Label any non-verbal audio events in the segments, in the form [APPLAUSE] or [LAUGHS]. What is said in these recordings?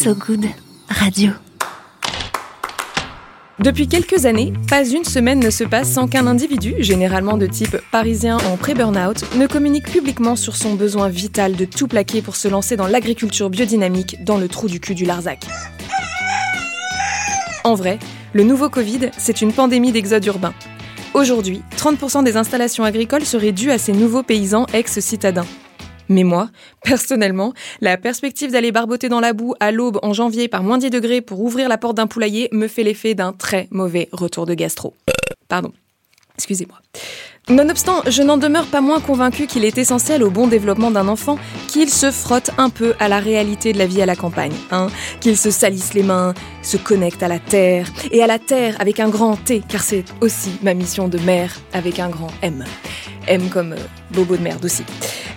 So Good Radio. Depuis quelques années, pas une semaine ne se passe sans qu'un individu, généralement de type parisien en pré-burnout, ne communique publiquement sur son besoin vital de tout plaquer pour se lancer dans l'agriculture biodynamique dans le trou du cul du Larzac. En vrai, le nouveau Covid, c'est une pandémie d'exode urbain. Aujourd'hui, 30% des installations agricoles seraient dues à ces nouveaux paysans ex-citadins. Mais moi, personnellement, la perspective d'aller barboter dans la boue à l'aube en janvier par moins 10 degrés pour ouvrir la porte d'un poulailler me fait l'effet d'un très mauvais retour de gastro. Pardon. Excusez-moi. Nonobstant, je n'en demeure pas moins convaincu qu'il est essentiel au bon développement d'un enfant qu'il se frotte un peu à la réalité de la vie à la campagne, hein, qu'il se salisse les mains, se connecte à la terre, et à la terre avec un grand T, car c'est aussi ma mission de mère avec un grand M. M comme euh, bobo de merde aussi.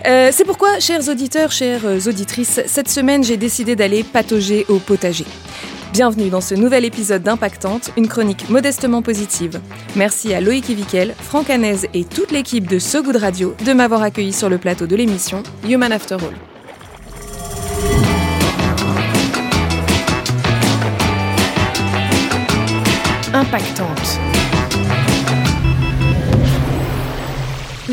Euh, c'est pourquoi, chers auditeurs, chères auditrices, cette semaine j'ai décidé d'aller patauger au potager. Bienvenue dans ce nouvel épisode d'Impactante, une chronique modestement positive. Merci à Loïc Ivikel, Franck Hanez et toute l'équipe de So Good Radio de m'avoir accueilli sur le plateau de l'émission Human After All. Impactante.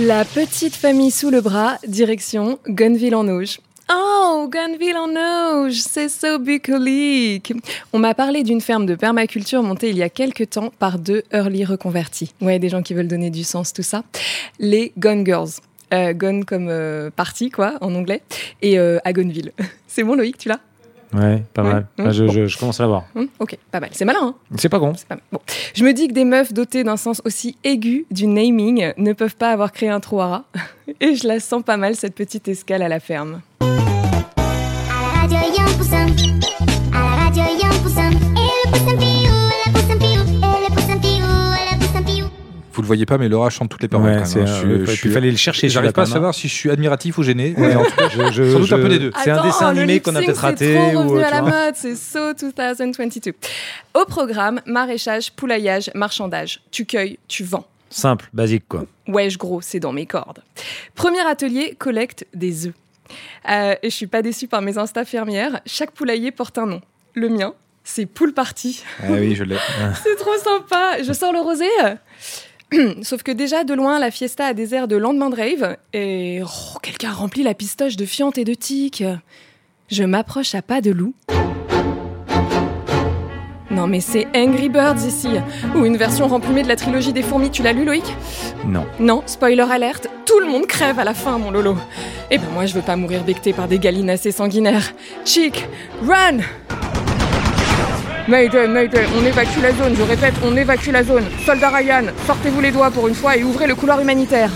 La petite famille sous le bras, direction Gunville en Auge. Oh, Gunville en Auge, c'est so bucolique. On m'a parlé d'une ferme de permaculture montée il y a quelques temps par deux early reconvertis. Ouais, des gens qui veulent donner du sens, tout ça. Les Gun Girls. Euh, gun comme euh, partie, quoi, en anglais. Et euh, à Gunville. [LAUGHS] C'est bon, Loïc, tu l'as? Ouais, pas mal. Mmh. Ah, je, je- je commence à l'avoir. Hum, Ok, pas mal. C'est malin, hein C'est pas con. C'est pas mal. Bon. Je me dis que des meufs dotées d'un sens aussi aigu du naming ne peuvent pas avoir créé un trou à rats. [LAUGHS] Et je la sens pas mal, cette petite escale à la ferme. À la radio, voyez pas, mais Laura chante toutes les paroles. Ouais, c'est même, hein. Je- ouais, je fallait le chercher, J'arrive pas à même, savoir si je suis admiratif ou gêné. Ouais. mais en tout cas, [LAUGHS] Je- je- Sans doute un je- peu des deux. C'est un dessin animé qu'on a peut-être raté. C'est trop revenu à la vois. mode, c'est So 2022. Au programme, maraîchage, poulaillage, marchandage. Tu cueilles, tu vends. Simple, basique quoi. Wesh gros, c'est dans mes cordes. Premier atelier, collecte des œufs. Euh, et je suis pas déçue par mes insta fermières. Chaque poulailler porte un nom. Le mien, c'est Poule Party. Ah oui, je l'ai. [LAUGHS] C'est trop sympa. Je sors le rosé. [CLEARS THROAT] Sauf que déjà, de loin, la fiesta a des airs de lendemain de rave. Et oh, quelqu'un remplit la pistoche de fientes et de tiques. Je m'approche à pas de loup. Non mais c'est Angry Birds ici, ou une version remplumée de la trilogie des fourmis, tu l'as lu Loïc? Non. Non, spoiler alerte, tout le monde crève à la fin mon lolo. Eh ben moi je veux pas mourir becté par des gallinacés sanguinaires. Chic, run Mayday, Mayday, on évacue la zone, je répète, on évacue la zone. Soldat Ryan, sortez-vous les doigts pour une fois et ouvrez le couloir humanitaire.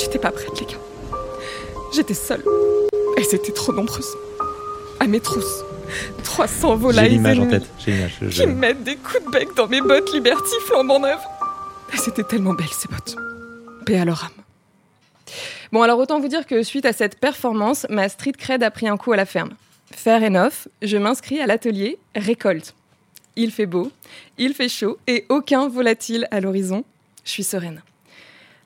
J'étais pas prête, les gars. J'étais seule. Et c'était trop nombreuses. À mes trousses. 300 J'ai volailles l'image en tête. J'ai l'image. Je- qui me mettent des coups de bec dans mes bottes Liberty flambant neuves. Et C'était tellement belle ces bottes. Paix à leur âme. Bon, alors autant vous dire que suite à cette performance, ma street cred a pris un coup à la ferme. Fair enough, je m'inscris à l'atelier récolte. Il fait beau, il fait chaud et aucun volatile à l'horizon. Je suis sereine.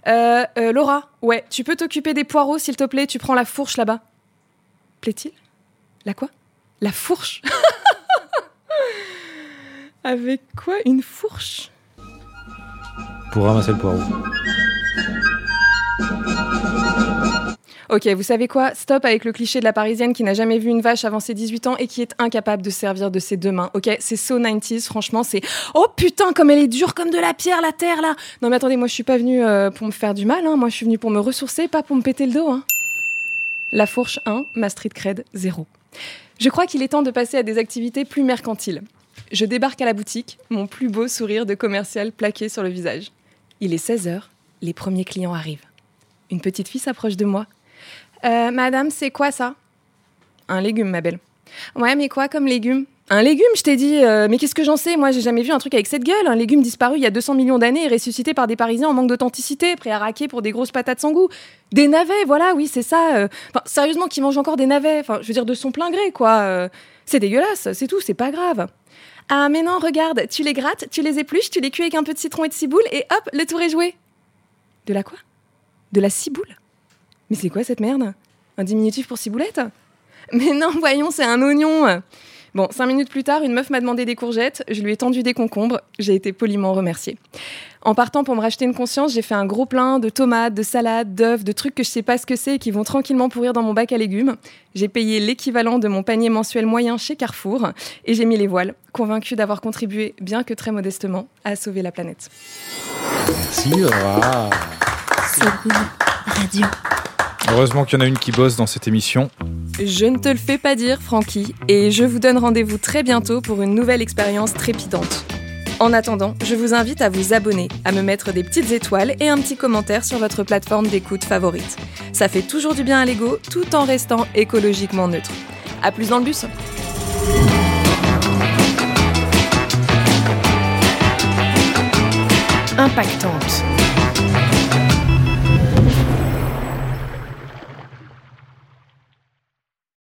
Euh, euh, Laura, ouais, tu peux t'occuper des poireaux s'il te plaît, tu prends la fourche là-bas. Plaît-il? La quoi? La fourche? [LAUGHS] Avec quoi Une fourche? Pour ramasser le poireau. Ok, vous savez quoi? Stop avec le cliché de la parisienne qui n'a jamais vu une vache avant ses 18 ans et qui est incapable de servir de ses deux mains. Ok, c'est so 90s, franchement, c'est. Oh putain, comme elle est dure comme de la pierre, la terre là Non mais attendez, moi je suis pas venue euh, pour me faire du mal, hein. moi je suis venue pour me ressourcer, pas pour me péter le dos. Hein. La fourche 1, ma street cred 0. Je crois qu'il est temps de passer à des activités plus mercantiles. Je débarque à la boutique, mon plus beau sourire de commercial plaqué sur le visage. Il est 16h, les premiers clients arrivent. Une petite fille s'approche de moi. Euh, madame, c'est quoi ça? Un légume, ma belle. Ouais, mais quoi comme légume? Un légume, je t'ai dit. euh, mais qu'est-ce que j'en sais? Moi, j'ai jamais vu un truc avec cette gueule. Un légume disparu il y a 200 millions d'années et ressuscité par des Parisiens en manque d'authenticité, prêts à raquer pour des grosses patates sans goût. Des navets, voilà, oui, c'est ça. euh. Sérieusement, qui mangent encore des navets? Enfin, je veux dire, de son plein gré, quoi. C'est dégueulasse, c'est tout, c'est pas grave. Ah, mais non, regarde, tu les grattes, tu les épluches, tu les cuis avec un peu de citron et de ciboule et hop, le tour est joué. De la quoi? De la ciboule? Mais c'est quoi cette merde? Un diminutif pour ciboulette? Mais non, voyons, c'est un oignon. Bon, cinq minutes plus tard, une meuf m'a demandé des courgettes, je lui ai tendu des concombres, j'ai été poliment remerciée. En partant pour me racheter une conscience, j'ai fait un gros plein de tomates, de salades, d'œufs, de trucs que je sais pas ce que c'est et qui vont tranquillement pourrir dans mon bac à légumes. J'ai payé l'équivalent de mon panier mensuel moyen chez Carrefour et j'ai mis les voiles, convaincue d'avoir contribué, bien que très modestement, à sauver la planète. Merci, Radio. Heureusement qu'il y en a une qui bosse dans cette émission. Je ne te le fais pas dire, Francky, et je vous donne rendez-vous très bientôt pour une nouvelle expérience trépidante. En attendant, je vous invite à vous abonner, à me mettre des petites étoiles et un petit commentaire sur votre plateforme d'écoute favorite. Ça fait toujours du bien à l'ego tout en restant écologiquement neutre. À plus dans le bus Impactante.